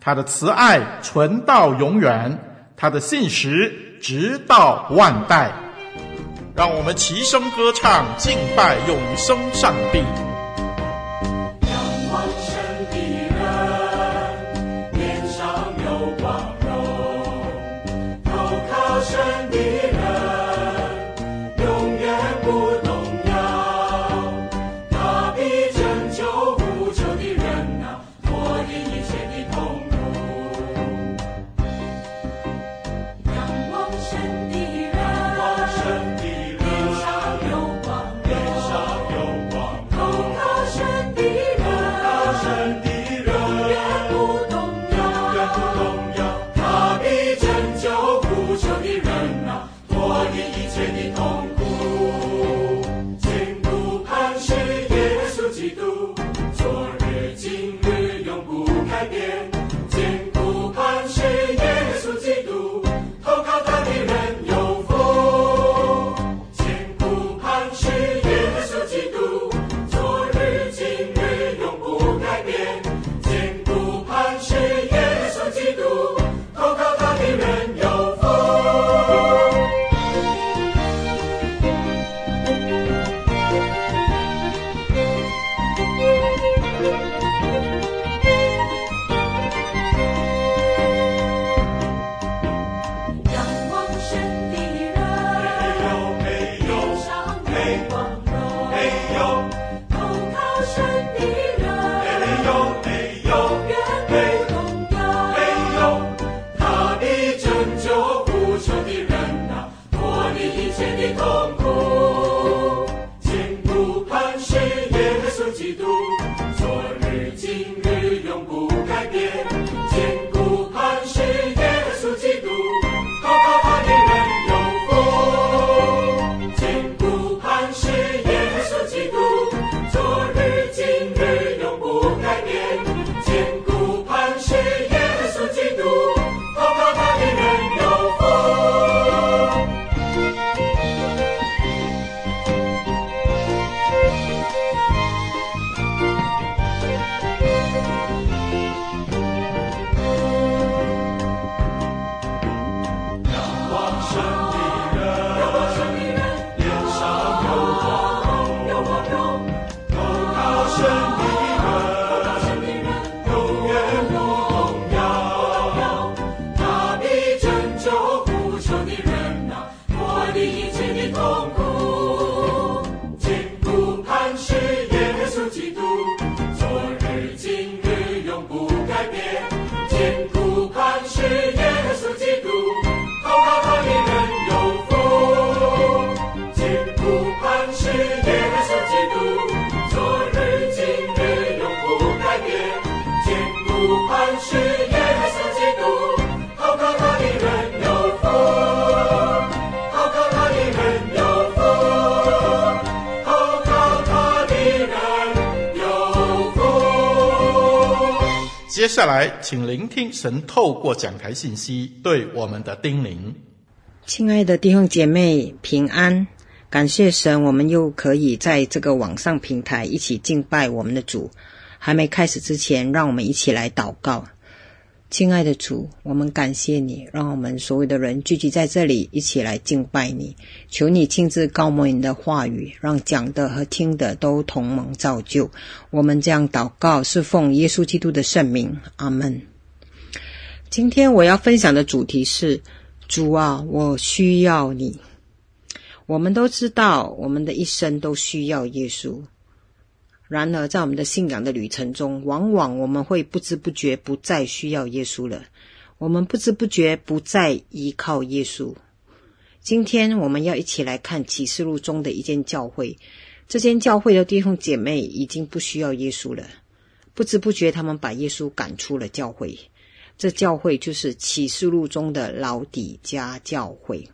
他的慈爱存到永远，他的信实直到万代。让我们齐声歌唱，敬拜永生上帝。接下来，请聆听神透过讲台信息对我们的叮咛。亲爱的弟兄姐妹，平安！感谢神，我们又可以在这个网上平台一起敬拜我们的主。还没开始之前，让我们一起来祷告。亲爱的主，我们感谢你，让我们所有的人聚集在这里，一起来敬拜你。求你亲自膏抹你的话语，让讲的和听的都同盟造就。我们这样祷告，是奉耶稣基督的圣名，阿门。今天我要分享的主题是：主啊，我需要你。我们都知道，我们的一生都需要耶稣。然而，在我们的信仰的旅程中，往往我们会不知不觉不再需要耶稣了。我们不知不觉不再依靠耶稣。今天，我们要一起来看启示录中的一间教会。这间教会的弟兄姐妹已经不需要耶稣了。不知不觉，他们把耶稣赶出了教会。这教会就是启示录中的老底嘉教会。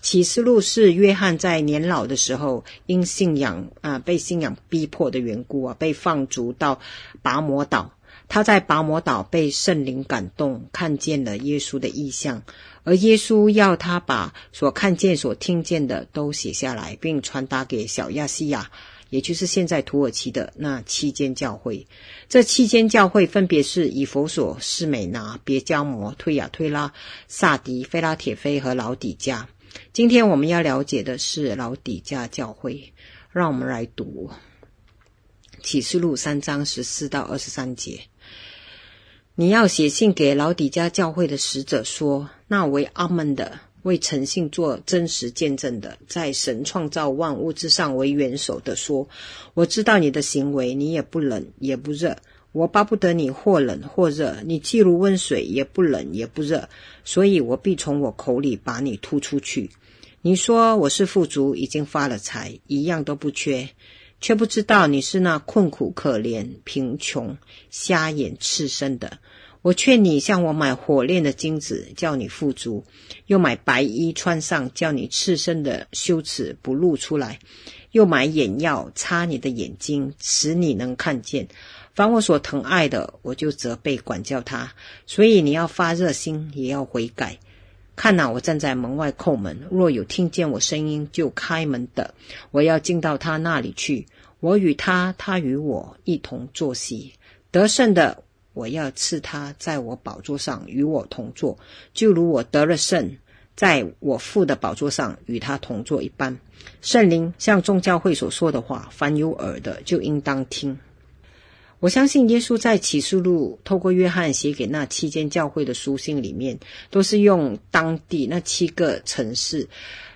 启示录是约翰在年老的时候，因信仰啊、被信仰逼迫的缘故啊，被放逐到拔摩岛。他在拔摩岛被圣灵感动，看见了耶稣的异象，而耶稣要他把所看见、所听见的都写下来，并传达给小亚细亚，也就是现在土耳其的那七间教会。这七间教会分别是以弗所、士美拿、别加摩、推雅推拉、撒狄、非拉铁非和老底嘉。今天我们要了解的是老底嘉教会，让我们来读启示录三章十四到二十三节。你要写信给老底嘉教会的使者说：那为阿门的，为诚信做真实见证的，在神创造万物之上为元首的说：我知道你的行为，你也不冷也不热。我巴不得你或冷或热，你既如温水，也不冷也不热，所以我必从我口里把你吐出去。你说我是富足，已经发了财，一样都不缺，却不知道你是那困苦可怜、贫穷、瞎眼、赤身的。我劝你向我买火炼的金子，叫你富足；又买白衣穿上，叫你赤身的羞耻不露出来；又买眼药擦你的眼睛，使你能看见。凡我所疼爱的，我就责备管教他。所以你要发热心，也要悔改。看哪，我站在门外叩门，若有听见我声音就开门的，我要进到他那里去。我与他，他与我一同坐席。得胜的，我要赐他在我宝座上与我同坐，就如我得了胜，在我父的宝座上与他同坐一般。圣灵像众教会所说的话，凡有耳的就应当听。我相信耶稣在启示录透过约翰写给那七间教会的书信里面，都是用当地那七个城市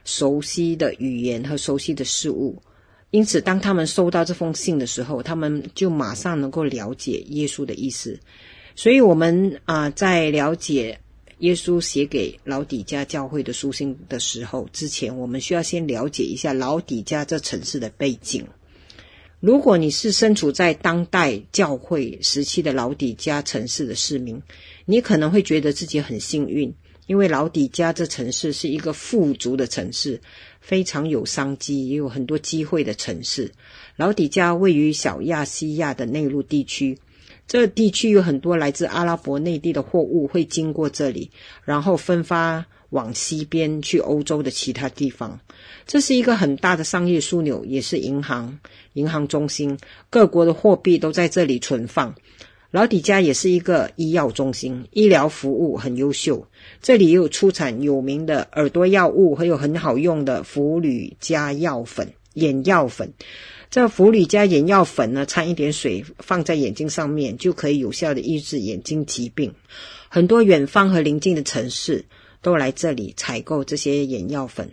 熟悉的语言和熟悉的事物。因此，当他们收到这封信的时候，他们就马上能够了解耶稣的意思。所以，我们啊，在了解耶稣写给老底嘉教会的书信的时候，之前我们需要先了解一下老底嘉这城市的背景。如果你是身处在当代教会时期的老底嘉城市的市民，你可能会觉得自己很幸运，因为老底嘉这城市是一个富足的城市，非常有商机，也有很多机会的城市。老底嘉位于小亚细亚的内陆地区，这地区有很多来自阿拉伯内地的货物会经过这里，然后分发往西边去欧洲的其他地方。这是一个很大的商业枢纽，也是银行。银行中心，各国的货币都在这里存放。老底家也是一个医药中心，医疗服务很优秀。这里也有出产有名的耳朵药物，还有很好用的氟吕加药粉、眼药粉。这氟吕加眼药粉呢，掺一点水放在眼睛上面，就可以有效的抑制眼睛疾病。很多远方和邻近的城市都来这里采购这些眼药粉。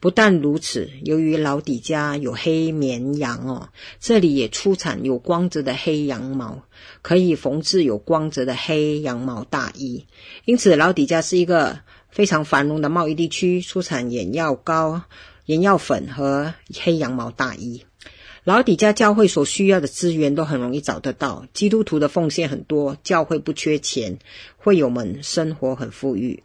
不但如此，由于老底家有黑绵羊哦，这里也出产有光泽的黑羊毛，可以缝制有光泽的黑羊毛大衣。因此，老底家是一个非常繁荣的贸易地区，出产眼药膏、眼药粉和黑羊毛大衣。老底家教会所需要的资源都很容易找得到，基督徒的奉献很多，教会不缺钱，会友们生活很富裕。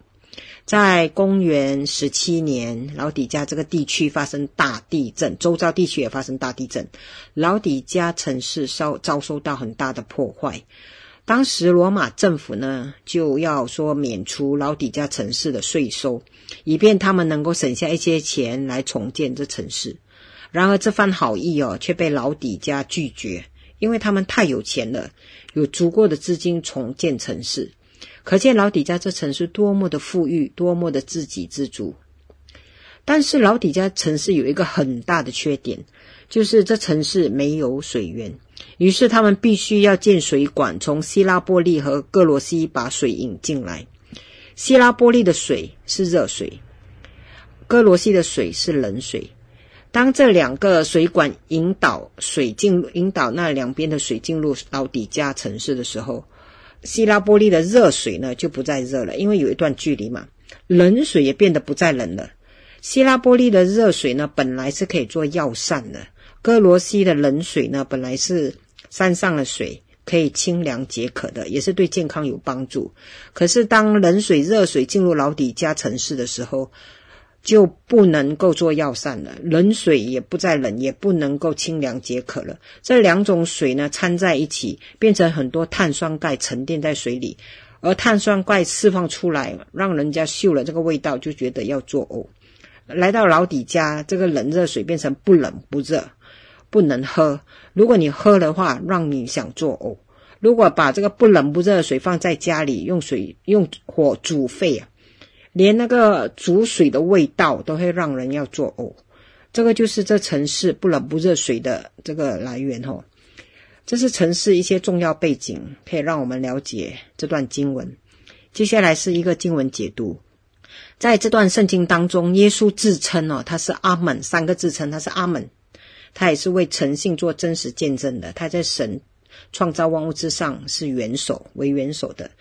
在公元十七年，老底家这个地区发生大地震，周遭地区也发生大地震，老底家城市遭遭受到很大的破坏。当时罗马政府呢，就要说免除老底家城市的税收，以便他们能够省下一些钱来重建这城市。然而这番好意哦，却被老底家拒绝，因为他们太有钱了，有足够的资金重建城市。可见老底家这城市多么的富裕，多么的自给自足。但是老底家城市有一个很大的缺点，就是这城市没有水源，于是他们必须要建水管，从希拉波利和哥罗西把水引进来。希拉波利的水是热水，哥罗西的水是冷水。当这两个水管引导水进，引导那两边的水进入老底家城市的时候，希拉波利的热水呢就不再热了，因为有一段距离嘛。冷水也变得不再冷了。希拉波利的热水呢，本来是可以做药膳的；哥罗西的冷水呢，本来是山上的水，可以清凉解渴的，也是对健康有帮助。可是当冷水、热水进入老底加城市的时候，就不能够做药膳了。冷水也不再冷，也不能够清凉解渴了。这两种水呢，掺在一起，变成很多碳酸钙沉淀在水里，而碳酸钙释放出来，让人家嗅了这个味道就觉得要作呕。来到老底家，这个冷热水变成不冷不热，不能喝。如果你喝的话，让你想作呕。如果把这个不冷不热的水放在家里，用水用火煮沸啊，连那个煮水的味道都会让人要作呕。这个就是这城市不冷不热水的这个来源哦。这是城市一些重要背景，可以让我们了解这段经文。接下来是一个经文解读。在这段圣经当中，耶稣自称哦，他是阿门，三个自称，他是阿门，他也是为诚信做真实见证的。他在神创造万物之上是元首，为元首的。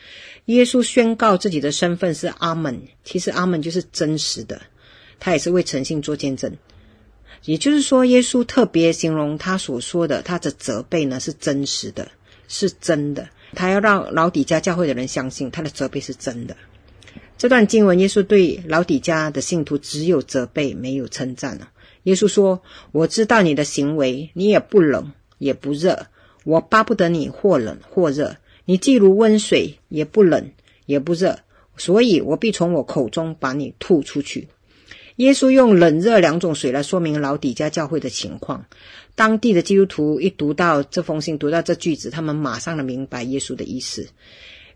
耶稣宣告自己的身份是阿门，其实阿门就是真实的，他也是为诚信做见证。也就是说，耶稣特别形容他所说的，他的责备呢是真实的，是真的。他要让老底嘉教会的人相信，他的责备是真的。这段经文，耶稣对老底嘉的信徒只有责备，没有称赞了。耶稣说：“我知道你的行为，你也不冷也不热，我巴不得你或冷或热。你既如温水，也不冷也不热，所以我必从我口中把你吐出去。”耶稣用冷热两种水来说明老底嘉教会的情况。当地的基督徒一读到这封信，读到这句子，他们马上能明白耶稣的意思。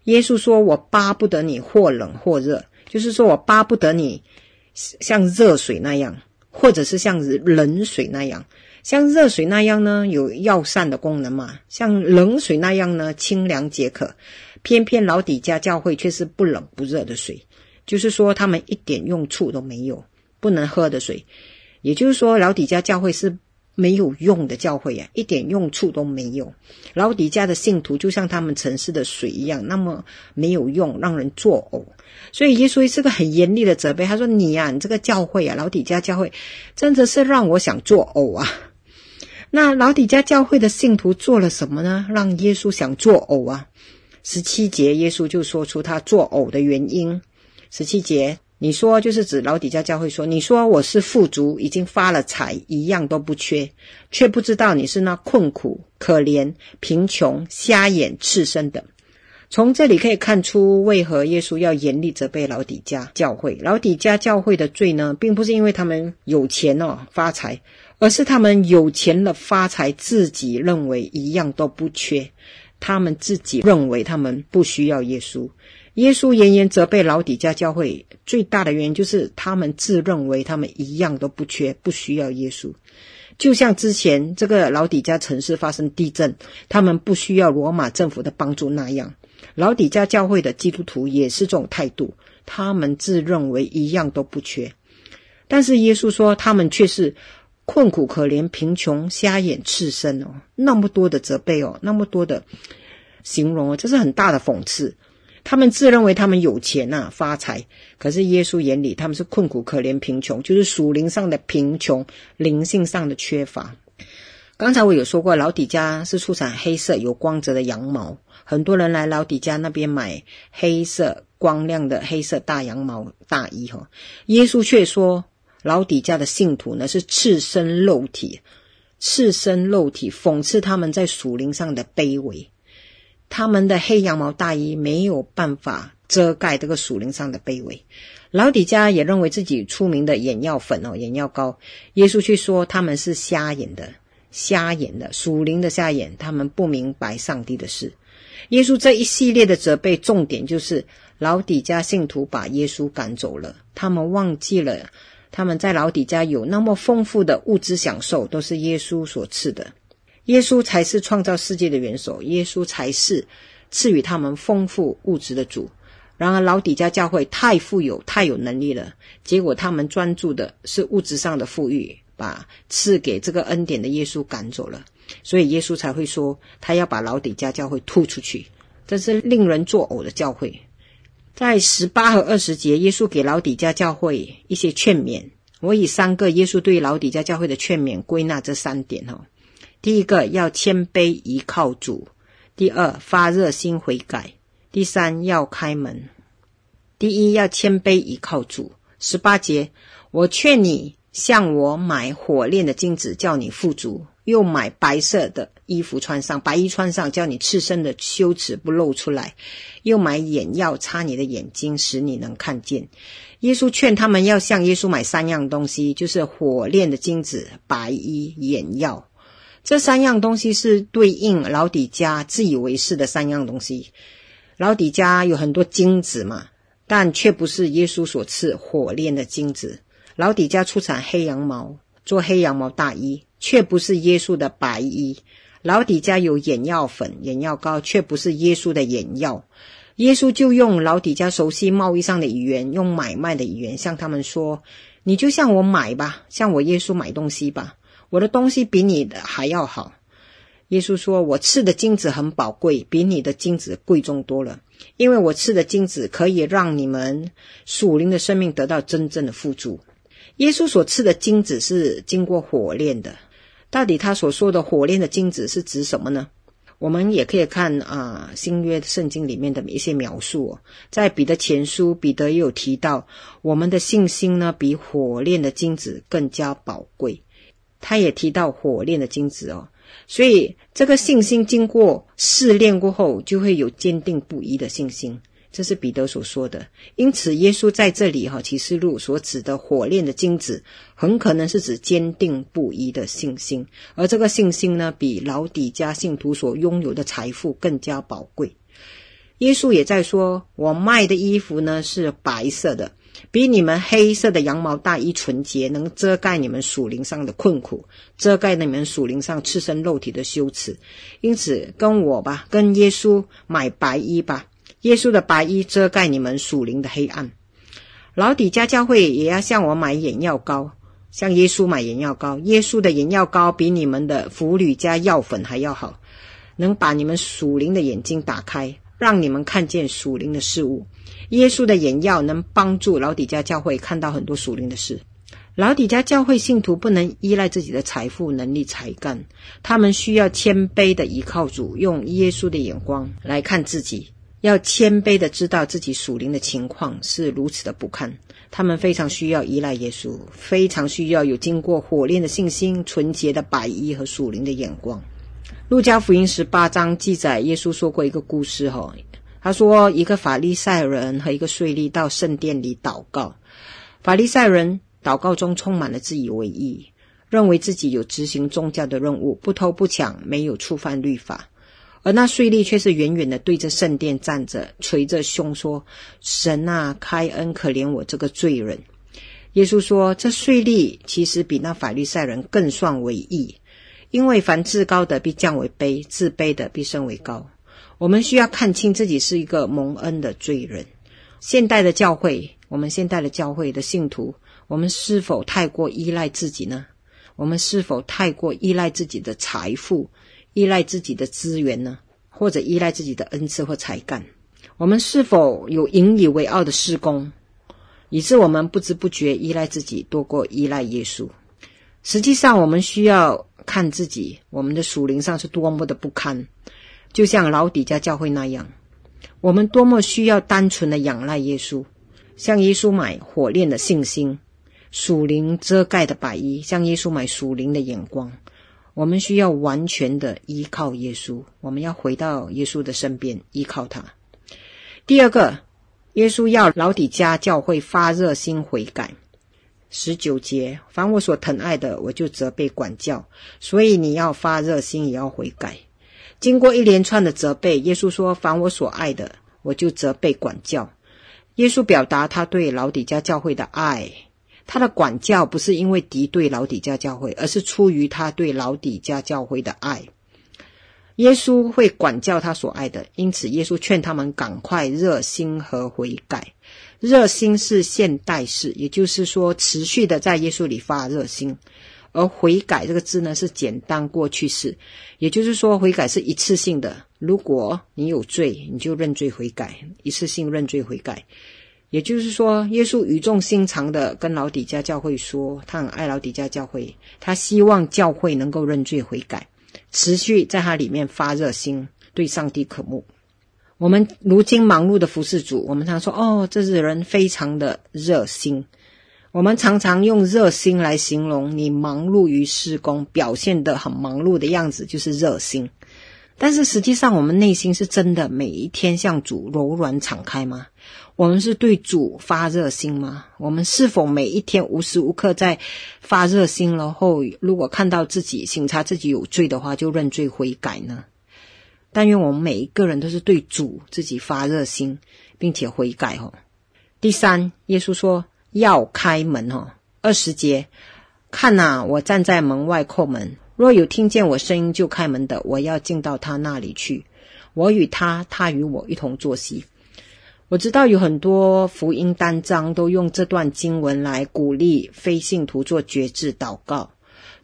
耶稣说：“我巴不得你或冷或热，就是说我巴不得你像热水那样，或者是像冷水那样。像热水那样呢，有药膳的功能嘛；像冷水那样呢，清凉解渴。偏偏老底家教会却是不冷不热的水，就是说他们一点用处都没有，不能喝的水。也就是说，老底家教会是。”没有用的教会呀、啊，一点用处都没有。老底家的信徒就像他们城市的水一样，那么没有用，让人作呕。所以耶稣是个很严厉的责备，他说：“你呀、你这个教会啊，老底家教会，真的是让我想作呕啊。”那老底家教会的信徒做了什么呢？让耶稣想作呕啊？十七节，耶稣就说出他作呕的原因。十七节。你说就是指老底家教会说，你说我是富足，已经发了财，一样都不缺，却不知道你是那困苦、可怜、贫穷、瞎眼、赤身的。从这里可以看出，为何耶稣要严厉责备老底嘉教会。老底嘉教会的罪呢，并不是因为他们有钱哦发财，而是他们有钱了发财，自己认为一样都不缺，他们自己认为他们不需要耶稣。耶稣严严责备老底嘉教会，最大的原因就是他们自认为他们一样都不缺，不需要耶稣。就像之前这个老底嘉城市发生地震，他们不需要罗马政府的帮助那样，老底嘉教会的基督徒也是这种态度，他们自认为一样都不缺。但是耶稣说，他们却是困苦可怜、贫穷、瞎眼、赤身哦，那么多的责备哦，那么多的形容哦，这是很大的讽刺。他们自认为他们有钱呐、啊，发财，可是耶稣眼里他们是困苦、可怜、贫穷，就是属灵上的贫穷，灵性上的缺乏。刚才我有说过，老底家是出产黑色有光泽的羊毛，很多人来老底家那边买黑色光亮的黑色大羊毛大衣哈。耶稣却说，老底家的信徒呢是赤身肉体，赤身肉体，讽刺他们在属灵上的卑微。他们的黑羊毛大衣没有办法遮盖这个属灵上的卑微。老底家也认为自己出名的眼药粉哦，眼药膏。耶稣却说他们是瞎眼的，瞎眼的属灵的瞎眼，他们不明白上帝的事。耶稣这一系列的责备，重点就是老底嘉信徒把耶稣赶走了，他们忘记了他们在老底嘉有那么丰富的物质享受，都是耶稣所赐的。耶稣才是创造世界的元首，耶稣才是赐予他们丰富物质的主。然而老底嘉教会太富有、太有能力了，结果他们专注的是物质上的富裕，把赐给这个恩典的耶稣赶走了。所以耶稣才会说，他要把老底嘉教会吐出去。这是令人作呕的教会。在十八和二十节，耶稣给老底嘉教会一些劝勉。我以三个耶稣对老底嘉教会的劝勉归纳这三点哦。第一个要谦卑依靠主；第二发热心悔改；第三要开门。第一要谦卑依靠主。十八节，我劝你向我买火炼的金子，叫你富足。又买白色的衣服穿上，白衣穿上，叫你赤身的羞耻不露出来；又买眼药擦你的眼睛，使你能看见。耶稣劝他们要向耶稣买三样东西，就是火炼的金子、白衣、眼药。这三样东西是对应老底家自以为是的三样东西。老底家有很多金子嘛，但却不是耶稣所赐火炼的金子。老底家出产黑羊毛，做黑羊毛大衣。却不是耶稣的白衣，老底家有眼药粉、眼药膏，却不是耶稣的眼药。耶稣就用老底家熟悉贸易上的语言，用买卖的语言向他们说：“你就向我买吧，向我耶稣买东西吧，我的东西比你的还要好。”耶稣说：“我赐的金子很宝贵，比你的金子贵重多了，因为我赐的金子可以让你们属灵的生命得到真正的富足。”耶稣所赐的金子是经过火炼的。到底他所说的火炼的金子是指什么呢？我们也可以看啊，新约圣经里面的一些描述哦。在彼得前书，彼得也有提到，我们的信心呢，比火炼的金子更加宝贵。他也提到火炼的金子哦，所以这个信心经过试炼过后，就会有坚定不移的信心。这是彼得所说的，因此耶稣在这里哈启示录所指的火炼的金子，很可能是指坚定不移的信心，而这个信心呢，比老底嘉信徒所拥有的财富更加宝贵。耶稣也在说，我卖的衣服呢是白色的，比你们黑色的羊毛大衣纯洁，能遮盖你们属灵上的困苦，遮盖你们属灵上赤身肉体的羞耻。因此，跟我吧，跟耶稣买白衣吧。耶稣的白衣遮盖你们属灵的黑暗，老底嘉教会也要向我买眼药膏，向耶稣买眼药膏。耶稣的眼药膏比你们的腐铝加药粉还要好，能把你们属灵的眼睛打开，让你们看见属灵的事物。耶稣的眼药能帮助老底嘉教会看到很多属灵的事。老底嘉教会信徒不能依赖自己的财富、能力、才干，他们需要谦卑的依靠主，用耶稣的眼光来看自己。要谦卑的知道自己属灵的情况是如此的不堪，他们非常需要依赖耶稣，非常需要有经过火炼的信心、纯洁的白衣和属灵的眼光。路加福音十八章记载，耶稣说过一个故事，哈，他说一个法利赛人和一个税吏到圣殿里祷告，法利赛人祷告中充满了自以为义，认为自己有执行宗教的任务，不偷不抢，没有触犯律法。而那税吏却是远远的对着圣殿站着，捶着胸说：“神啊，开恩可怜我这个罪人。”耶稣说：“这税吏其实比那法利赛人更算为义，因为凡自高的必降为卑，自卑的必升为高。我们需要看清自己是一个蒙恩的罪人。现代的教会，我们现代的教会的信徒，我们是否太过依赖自己呢？我们是否太过依赖自己的财富？”依赖自己的资源呢，或者依赖自己的恩赐或才干？我们是否有引以为傲的施工，以致我们不知不觉依赖自己多过依赖耶稣？实际上，我们需要看自己，我们的属灵上是多么的不堪，就像老底嘉教会那样，我们多么需要单纯的仰赖耶稣，向耶稣买火炼的信心，属灵遮盖的白衣，向耶稣买属灵的眼光。我们需要完全的依靠耶稣，我们要回到耶稣的身边，依靠他。第二个，耶稣要老底嘉教会发热心悔改。十九节，凡我所疼爱的，我就责备管教。所以你要发热心，也要悔改。经过一连串的责备，耶稣说：“凡我所爱的，我就责备管教。”耶稣表达他对老底嘉教会的爱，他的管教不是因为敌对老底嘉教会，而是出于他对老底嘉教会的爱。耶稣会管教他所爱的，因此耶稣劝他们赶快热心和悔改。热心是现代式，也就是说持续的在耶稣里发热心。而悔改这个字呢，是简单过去式，也就是说悔改是一次性的。如果你有罪，你就认罪悔改，一次性认罪悔改。也就是说，耶稣语重心长的跟老底家教会说，他很爱老底家教会，他希望教会能够认罪悔改，持续在他里面发热心，对上帝渴慕。我们如今忙碌的服侍主，我们常说哦，这是人非常的热心。我们常常用热心来形容你忙碌于事工，表现得很忙碌的样子，就是热心。但是实际上，我们内心是真的每一天向主柔软敞开吗？我们是对主发热心吗？我们是否每一天无时无刻在发热心？然后，如果看到自己省察自己有罪的话，就认罪悔改呢？但愿我们每一个人都是对主自己发热心，并且悔改哦。第三，耶稣说。要开门哦，二十节，看呐，我站在门外叩门，若有听见我声音就开门的，我要进到他那里去，我与他，他与我一同坐席。我知道有很多福音单章都用这段经文来鼓励非信徒做决志祷告，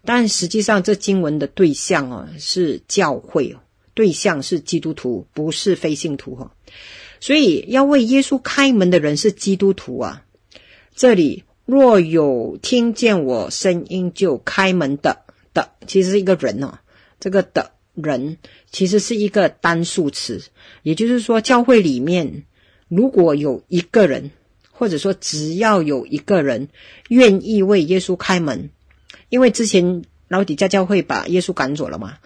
但实际上这经文的对象啊是教会，对象是基督徒，不是非信徒哈。所以要为耶稣开门的人是基督徒啊。这里若有听见我声音就开门的的，其实是一个人哦。这个的人其实是一个单数词，也就是说，教会里面如果有一个人，或者说只要有一个人愿意为耶稣开门，因为之前老底嘉教会把耶稣赶走了嘛。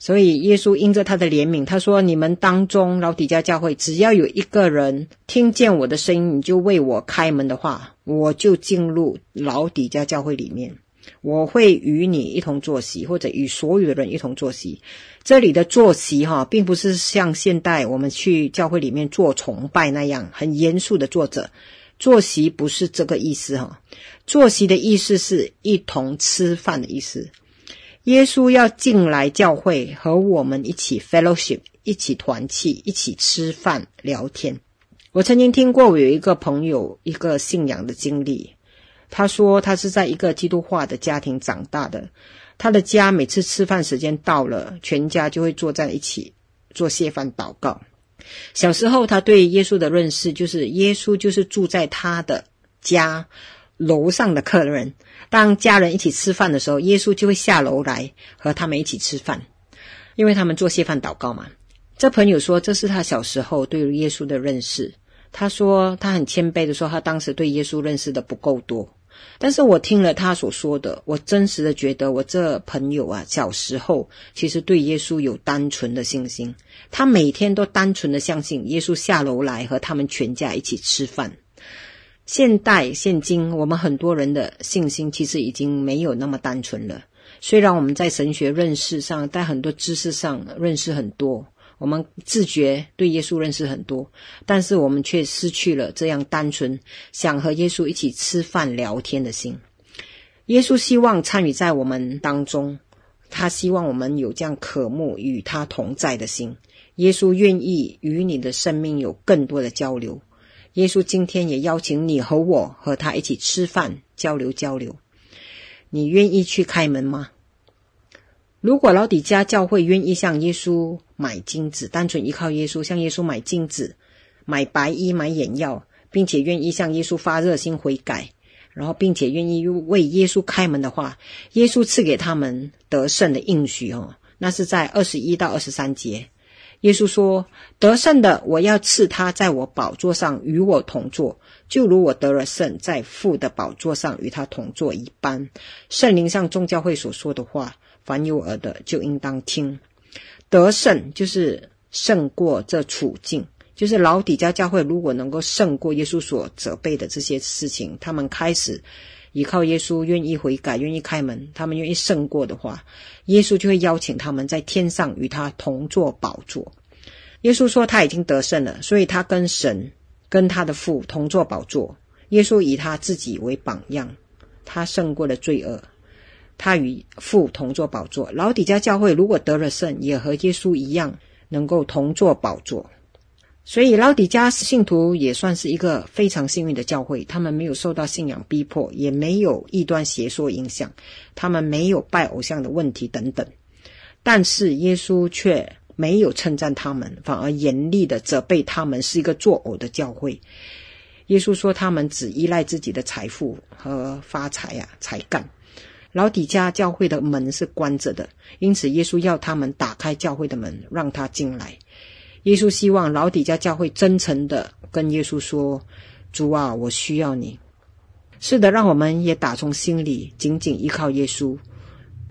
所以耶稣因着他的怜悯，他说：“你们当中老底嘉教会，只要有一个人听见我的声音，你就为我开门的话，我就进入老底嘉教会里面，我会与你一同坐席，或者与所有的人一同坐席。这里的坐席哈，并不是像现代我们去教会里面做崇拜那样很严肃的坐着，坐席不是这个意思哈。坐席的意思是一同吃饭的意思。”耶稣要进来教会，和我们一起 fellowship，一起团契，一起吃饭聊天。我曾经听过，我有一个朋友一个信仰的经历。他说，他是在一个基督化的家庭长大的。他的家每次吃饭时间到了，全家就会坐在一起做谢饭祷告。小时候，他对耶稣的认识就是耶稣就是住在他的家楼上的客人。当家人一起吃饭的时候，耶稣就会下楼来和他们一起吃饭，因为他们做谢饭祷告嘛。这朋友说，这是他小时候对耶稣的认识。他说他很谦卑的说，他当时对耶稣认识的不够多。但是我听了他所说的，我真实的觉得我这朋友啊，小时候其实对耶稣有单纯的信心。他每天都单纯的相信耶稣下楼来和他们全家一起吃饭。现代现今，我们很多人的信心其实已经没有那么单纯了。虽然我们在神学认识上，在很多知识上认识很多，我们自觉对耶稣认识很多，但是我们却失去了这样单纯想和耶稣一起吃饭聊天的心。耶稣希望参与在我们当中，他希望我们有这样渴慕与他同在的心。耶稣愿意与你的生命有更多的交流。耶稣今天也邀请你和我和他一起吃饭交流交流，你愿意去开门吗？如果老底嘉教会愿意向耶稣买金子，单纯依靠耶稣向耶稣买金子、买白衣、买眼药，并且愿意向耶稣发热心悔改，然后并且愿意为耶稣开门的话，耶稣赐给他们得胜的应许哦，那是在二十一到二十三节。耶稣说：“得胜的，我要赐他在我宝座上与我同坐，就如我得了胜，在父的宝座上与他同坐一般。”圣灵上众教会所说的话，凡有耳的就应当听。得胜就是胜过这处境，就是老底嘉教会如果能够胜过耶稣所责备的这些事情，他们开始依靠耶稣，愿意悔改，愿意开门，他们愿意胜过的话，耶稣就会邀请他们在天上与他同坐宝座。耶稣说他已经得胜了，所以他跟神、跟他的父同坐宝座。耶稣以他自己为榜样，他胜过了罪恶，他与父同坐宝座。老底嘉教会如果得了胜，也和耶稣一样，能够同坐宝座。所以，老底嘉信徒也算是一个非常幸运的教会。他们没有受到信仰逼迫，也没有异端邪说影响，他们没有拜偶像的问题等等。但是，耶稣却没有称赞他们，反而严厉的责备他们是一个作呕的教会。耶稣说，他们只依赖自己的财富和发财啊才干。老底嘉教会的门是关着的，因此耶稣要他们打开教会的门，让他进来。耶稣希望老底嘉教会真诚地跟耶稣说：“主啊，我需要你。”是的，让我们也打从心里紧紧依靠耶稣。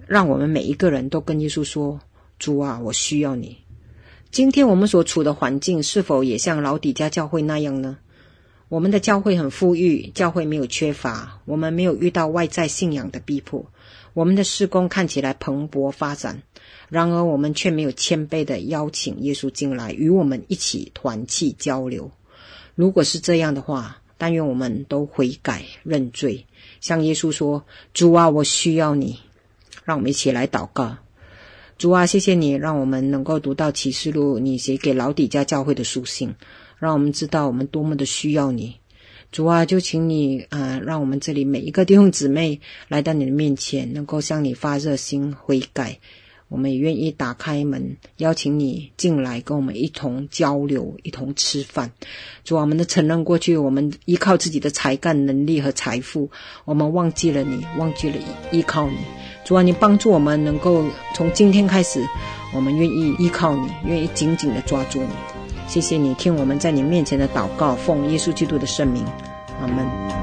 让我们每一个人都跟耶稣说：“主啊，我需要你。”今天我们所处的环境是否也像老底嘉教会那样呢？我们的教会很富裕，教会没有缺乏，我们没有遇到外在信仰的逼迫，我们的事工看起来蓬勃发展。然而，我们却没有谦卑地邀请耶稣进来，与我们一起团契交流。如果是这样的话，但愿我们都悔改认罪，向耶稣说：“主啊，我需要你。”让我们一起来祷告：主啊，谢谢你，让我们能够读到启示录，你写给老底嘉教会的书信，让我们知道我们多么的需要你。主啊，就请你啊、呃，让我们这里每一个弟兄姊妹来到你的面前，能够向你发热心悔改。我们也愿意打开门，邀请你进来，跟我们一同交流，一同吃饭。主啊，我们的承认过去，我们依靠自己的才干、能力和财富，我们忘记了你，忘记了依靠你。主啊，你帮助我们能够从今天开始，我们愿意依靠你，愿意紧紧地抓住你。谢谢你听我们在你面前的祷告，奉耶稣基督的圣名，阿门。